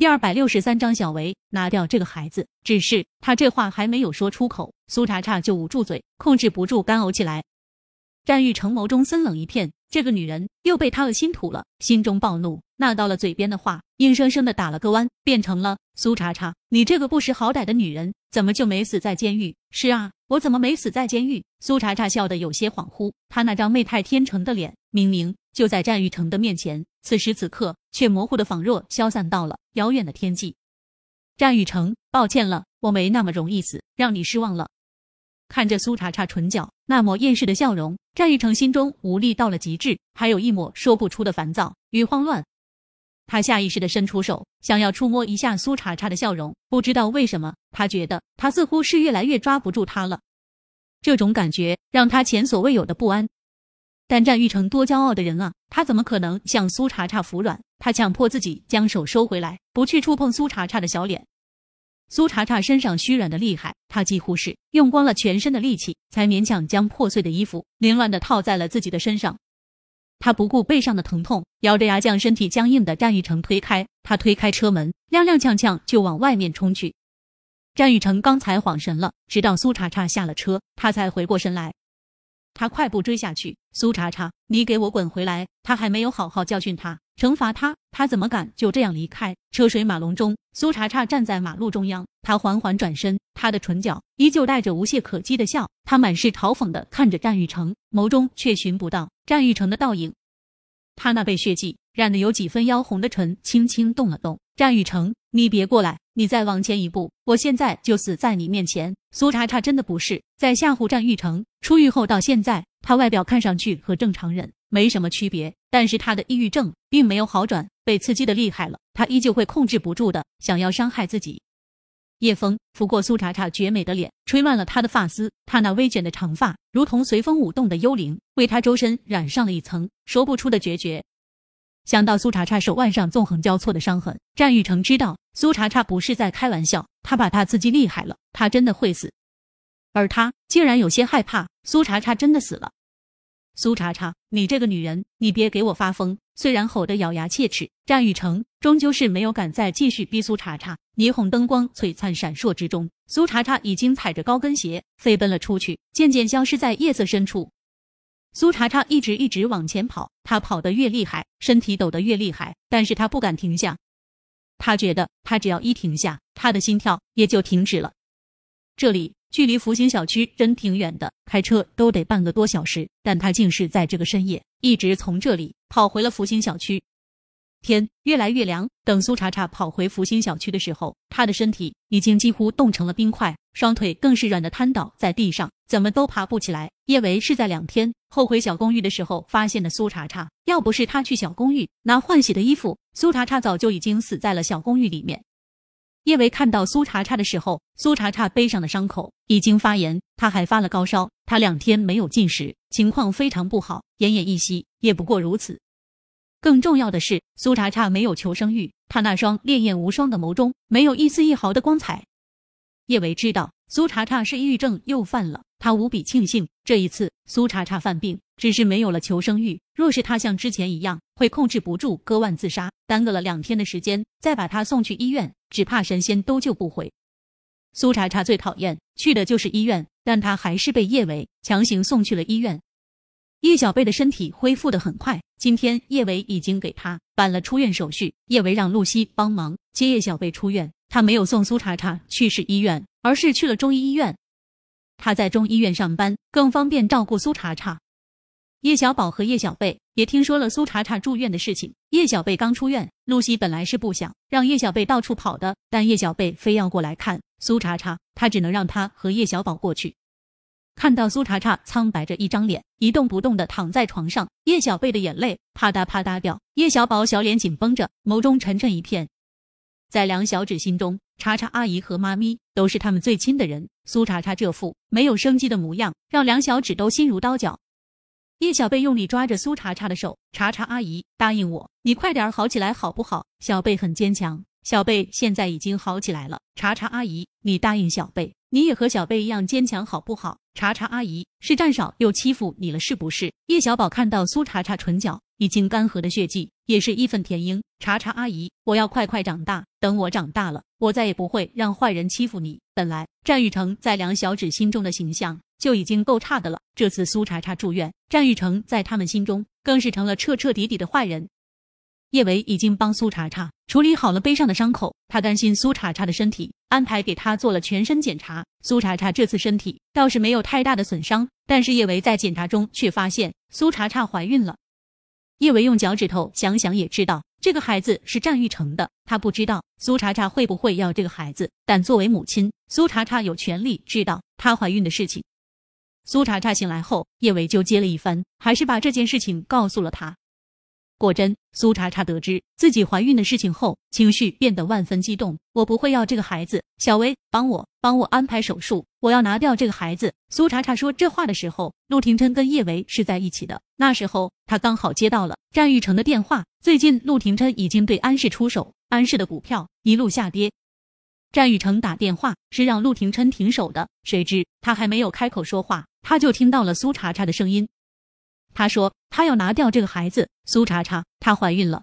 第二百六十三章，小维拿掉这个孩子。只是他这话还没有说出口，苏茶茶就捂住嘴，控制不住干呕起来。战玉成眸中森冷一片，这个女人又被他恶心吐了，心中暴怒，那到了嘴边的话硬生生的打了个弯，变成了苏茶茶，你这个不识好歹的女人，怎么就没死在监狱？是啊，我怎么没死在监狱？苏茶茶笑得有些恍惚，她那张媚态天成的脸，明明就在战玉成的面前。此时此刻，却模糊的仿若消散到了遥远的天际。战玉成，抱歉了，我没那么容易死，让你失望了。看着苏茶茶唇角那抹厌世的笑容，战玉成心中无力到了极致，还有一抹说不出的烦躁与慌乱。他下意识的伸出手，想要触摸一下苏茶茶的笑容，不知道为什么，他觉得他似乎是越来越抓不住她了。这种感觉让他前所未有的不安。但战玉成多骄傲的人啊，他怎么可能向苏茶茶服软？他强迫自己将手收回来，不去触碰苏茶茶的小脸。苏茶茶身上虚软的厉害，他几乎是用光了全身的力气，才勉强将破碎的衣服凌乱的套在了自己的身上。他不顾背上的疼痛，咬着牙将身体僵硬的战玉成推开。他推开车门，踉踉跄跄就往外面冲去。战玉成刚才恍神了，直到苏茶茶下了车，他才回过神来。他快步追下去，苏茶茶，你给我滚回来！他还没有好好教训他，惩罚他，他怎么敢就这样离开？车水马龙中，苏茶茶站在马路中央，他缓缓转身，他的唇角依旧带着无懈可击的笑，他满是嘲讽的看着战玉成，眸中却寻不到战玉成的倒影。他那被血迹染得有几分妖红的唇轻轻动了动，战玉成，你别过来！你再往前一步，我现在就死在你面前。苏茶茶真的不是在吓唬战玉成。出狱后到现在，他外表看上去和正常人没什么区别，但是他的抑郁症并没有好转，被刺激的厉害了，他依旧会控制不住的想要伤害自己。夜风拂过苏茶茶绝美的脸，吹乱了她的发丝，她那微卷的长发如同随风舞动的幽灵，为她周身染上了一层说不出的决绝。想到苏茶茶手腕上纵横交错的伤痕，战玉成知道苏茶茶不是在开玩笑，他把他刺激厉害了，他真的会死。而他竟然有些害怕苏茶茶真的死了。苏茶茶，你这个女人，你别给我发疯！虽然吼得咬牙切齿，战玉成终究是没有敢再继续逼苏茶茶。霓虹灯光璀璨闪烁之中，苏茶茶已经踩着高跟鞋飞奔了出去，渐渐消失在夜色深处。苏茶茶一直一直往前跑，他跑得越厉害，身体抖得越厉害，但是他不敢停下。他觉得，他只要一停下，他的心跳也就停止了。这里距离福星小区真挺远的，开车都得半个多小时，但他竟是在这个深夜，一直从这里跑回了福星小区。天越来越凉，等苏茶茶跑回福星小区的时候，他的身体已经几乎冻成了冰块，双腿更是软的瘫倒在地上，怎么都爬不起来。叶维是在两天后回小公寓的时候发现的苏茶茶，要不是他去小公寓拿换洗的衣服，苏茶茶早就已经死在了小公寓里面。叶维看到苏茶茶的时候，苏茶茶背上的伤口已经发炎，他还发了高烧，他两天没有进食，情况非常不好，奄奄一息，也不过如此。更重要的是，苏茶茶没有求生欲，她那双烈焰无双的眸中没有一丝一毫的光彩。叶维知道苏茶茶是抑郁症又犯了，他无比庆幸这一次苏茶茶犯病只是没有了求生欲。若是他像之前一样会控制不住割腕自杀，耽搁了两天的时间，再把他送去医院，只怕神仙都救不回。苏茶茶最讨厌去的就是医院，但他还是被叶维强行送去了医院。叶小贝的身体恢复的很快，今天叶维已经给他办了出院手续。叶维让露西帮忙接叶小贝出院，他没有送苏茶茶去市医院，而是去了中医医院。他在中医院上班，更方便照顾苏茶茶。叶小宝和叶小贝也听说了苏茶茶住院的事情。叶小贝刚出院，露西本来是不想让叶小贝到处跑的，但叶小贝非要过来看苏茶茶，他只能让他和叶小宝过去。看到苏茶茶苍白着一张脸，一动不动的躺在床上，叶小贝的眼泪啪嗒啪嗒掉。叶小宝小脸紧绷着，眸中沉沉一片。在梁小芷心中，茶茶阿姨和妈咪都是他们最亲的人。苏茶茶这副没有生机的模样，让梁小芷都心如刀绞。叶小贝用力抓着苏茶茶的手，茶茶阿姨答应我，你快点好起来好不好？小贝很坚强，小贝现在已经好起来了。茶茶阿姨，你答应小贝。你也和小贝一样坚强，好不好？茶茶阿姨是战少又欺负你了，是不是？叶小宝看到苏茶茶唇角已经干涸的血迹，也是义愤填膺。查查阿姨，我要快快长大，等我长大了，我再也不会让坏人欺负你。本来战玉成在梁小芷心中的形象就已经够差的了，这次苏茶茶住院，战玉成在他们心中更是成了彻彻底底的坏人。叶维已经帮苏茶茶处理好了背上的伤口，他担心苏茶茶的身体，安排给他做了全身检查。苏茶茶这次身体倒是没有太大的损伤，但是叶维在检查中却发现苏茶茶怀孕了。叶维用脚趾头想想也知道，这个孩子是战玉成的。他不知道苏茶茶会不会要这个孩子，但作为母亲，苏茶茶有权利知道她怀孕的事情。苏茶茶醒来后，叶维就接了一番，还是把这件事情告诉了他。果真，苏茶茶得知自己怀孕的事情后，情绪变得万分激动。我不会要这个孩子，小薇，帮我，帮我安排手术，我要拿掉这个孩子。苏茶茶说这话的时候，陆廷琛跟叶维是在一起的。那时候他刚好接到了战玉成的电话，最近陆廷琛已经对安氏出手，安氏的股票一路下跌。战玉成打电话是让陆廷琛停手的，谁知他还没有开口说话，他就听到了苏茶茶的声音。他说：“他要拿掉这个孩子，苏茶茶，她怀孕了。”